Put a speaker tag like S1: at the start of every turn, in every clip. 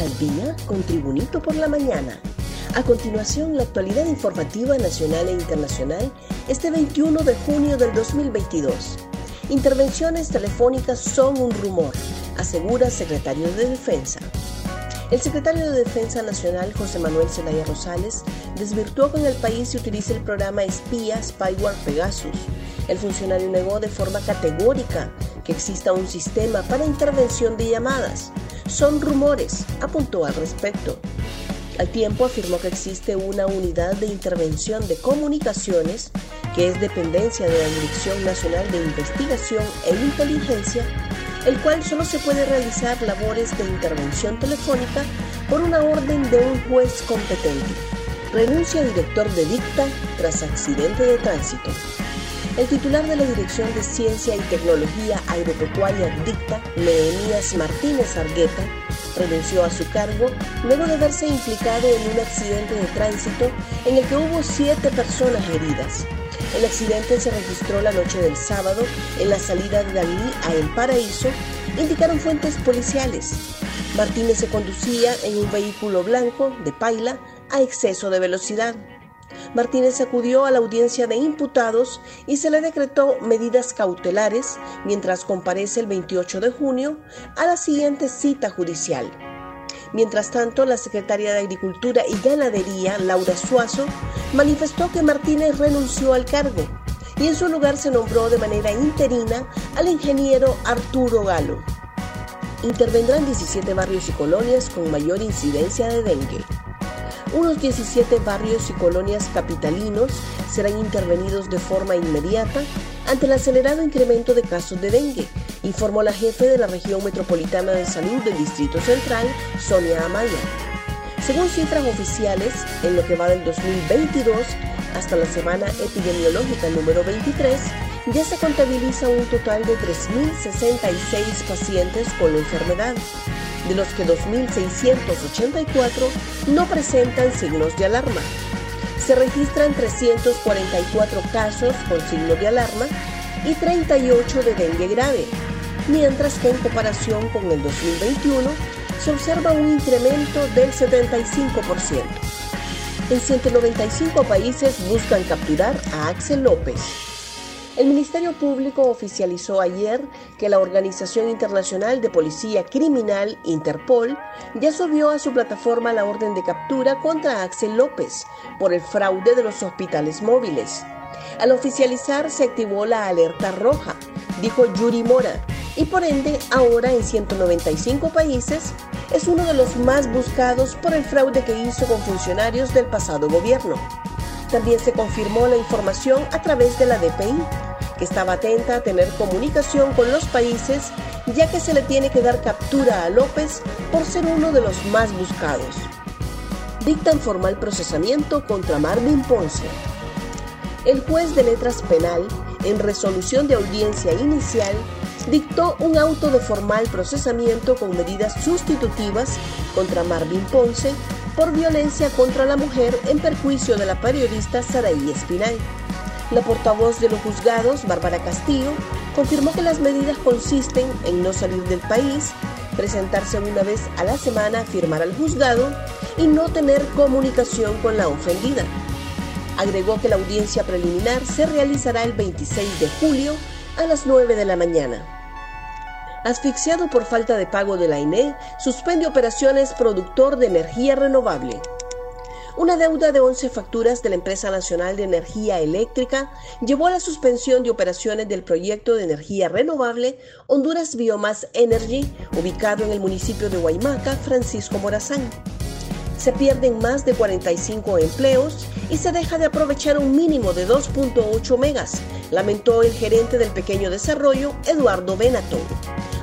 S1: al día con Tribunito por la mañana. A continuación, la actualidad informativa nacional e internacional este 21 de junio del 2022. Intervenciones telefónicas son un rumor, asegura secretario de Defensa. El secretario de Defensa Nacional, José Manuel Zelaya Rosales, desvirtuó en el país se utilice el programa espía Spyware Pegasus. El funcionario negó de forma categórica que exista un sistema para intervención de llamadas. Son rumores, apuntó al respecto. Al tiempo afirmó que existe una unidad de intervención de comunicaciones que es dependencia de la Dirección Nacional de Investigación e Inteligencia, el cual solo se puede realizar labores de intervención telefónica por una orden de un juez competente. Renuncia director de dicta tras accidente de tránsito. El titular de la Dirección de Ciencia y Tecnología Agropecuaria DICTA, Nehemías Martínez Argueta, renunció a su cargo luego de verse implicado en un accidente de tránsito en el que hubo siete personas heridas. El accidente se registró la noche del sábado en la salida de Dalí a El Paraíso, indicaron fuentes policiales. Martínez se conducía en un vehículo blanco de paila a exceso de velocidad. Martínez acudió a la audiencia de imputados y se le decretó medidas cautelares mientras comparece el 28 de junio a la siguiente cita judicial. Mientras tanto, la secretaria de Agricultura y Ganadería, Laura Suazo, manifestó que Martínez renunció al cargo y en su lugar se nombró de manera interina al ingeniero Arturo Galo. Intervendrán 17 barrios y colonias con mayor incidencia de dengue. Unos 17 barrios y colonias capitalinos serán intervenidos de forma inmediata ante el acelerado incremento de casos de dengue, informó la jefe de la región metropolitana de salud del Distrito Central, Sonia Amaya. Según cifras oficiales, en lo que va del 2022 hasta la semana epidemiológica número 23, ya se contabiliza un total de 3.066 pacientes con la enfermedad, de los que 2.684 no presentan signos de alarma. Se registran 344 casos con signo de alarma y 38 de dengue grave, mientras que en comparación con el 2021 se observa un incremento del 75%. En 195 países buscan capturar a Axel López. El Ministerio Público oficializó ayer que la Organización Internacional de Policía Criminal, Interpol, ya subió a su plataforma la orden de captura contra Axel López por el fraude de los hospitales móviles. Al oficializar se activó la alerta roja, dijo Yuri Mora, y por ende ahora en 195 países es uno de los más buscados por el fraude que hizo con funcionarios del pasado gobierno. También se confirmó la información a través de la DPI, que estaba atenta a tener comunicación con los países ya que se le tiene que dar captura a López por ser uno de los más buscados. Dictan formal procesamiento contra Marvin Ponce. El juez de letras penal, en resolución de audiencia inicial, dictó un auto de formal procesamiento con medidas sustitutivas contra Marvin Ponce por violencia contra la mujer en perjuicio de la periodista Saraí Espinal. La portavoz de los juzgados, Bárbara Castillo, confirmó que las medidas consisten en no salir del país, presentarse una vez a la semana a firmar al juzgado y no tener comunicación con la ofendida. Agregó que la audiencia preliminar se realizará el 26 de julio a las 9 de la mañana. Asfixiado por falta de pago de la INE, suspende operaciones productor de energía renovable. Una deuda de 11 facturas de la Empresa Nacional de Energía Eléctrica llevó a la suspensión de operaciones del proyecto de energía renovable Honduras Biomass Energy, ubicado en el municipio de Guaymaca, Francisco Morazán se pierden más de 45 empleos y se deja de aprovechar un mínimo de 2.8 megas, lamentó el gerente del pequeño desarrollo, Eduardo Benaton.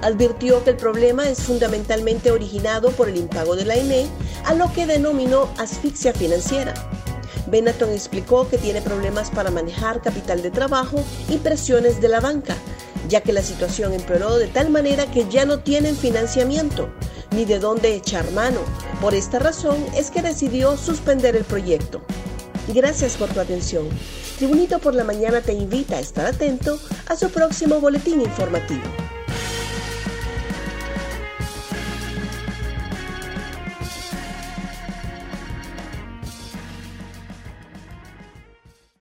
S1: Advirtió que el problema es fundamentalmente originado por el impago de la INE, a lo que denominó asfixia financiera. Benaton explicó que tiene problemas para manejar capital de trabajo y presiones de la banca, ya que la situación empeoró de tal manera que ya no tienen financiamiento ni de dónde echar mano. Por esta razón es que decidió suspender el proyecto. Gracias por tu atención. Tribunito por la Mañana te invita a estar atento a su próximo boletín informativo.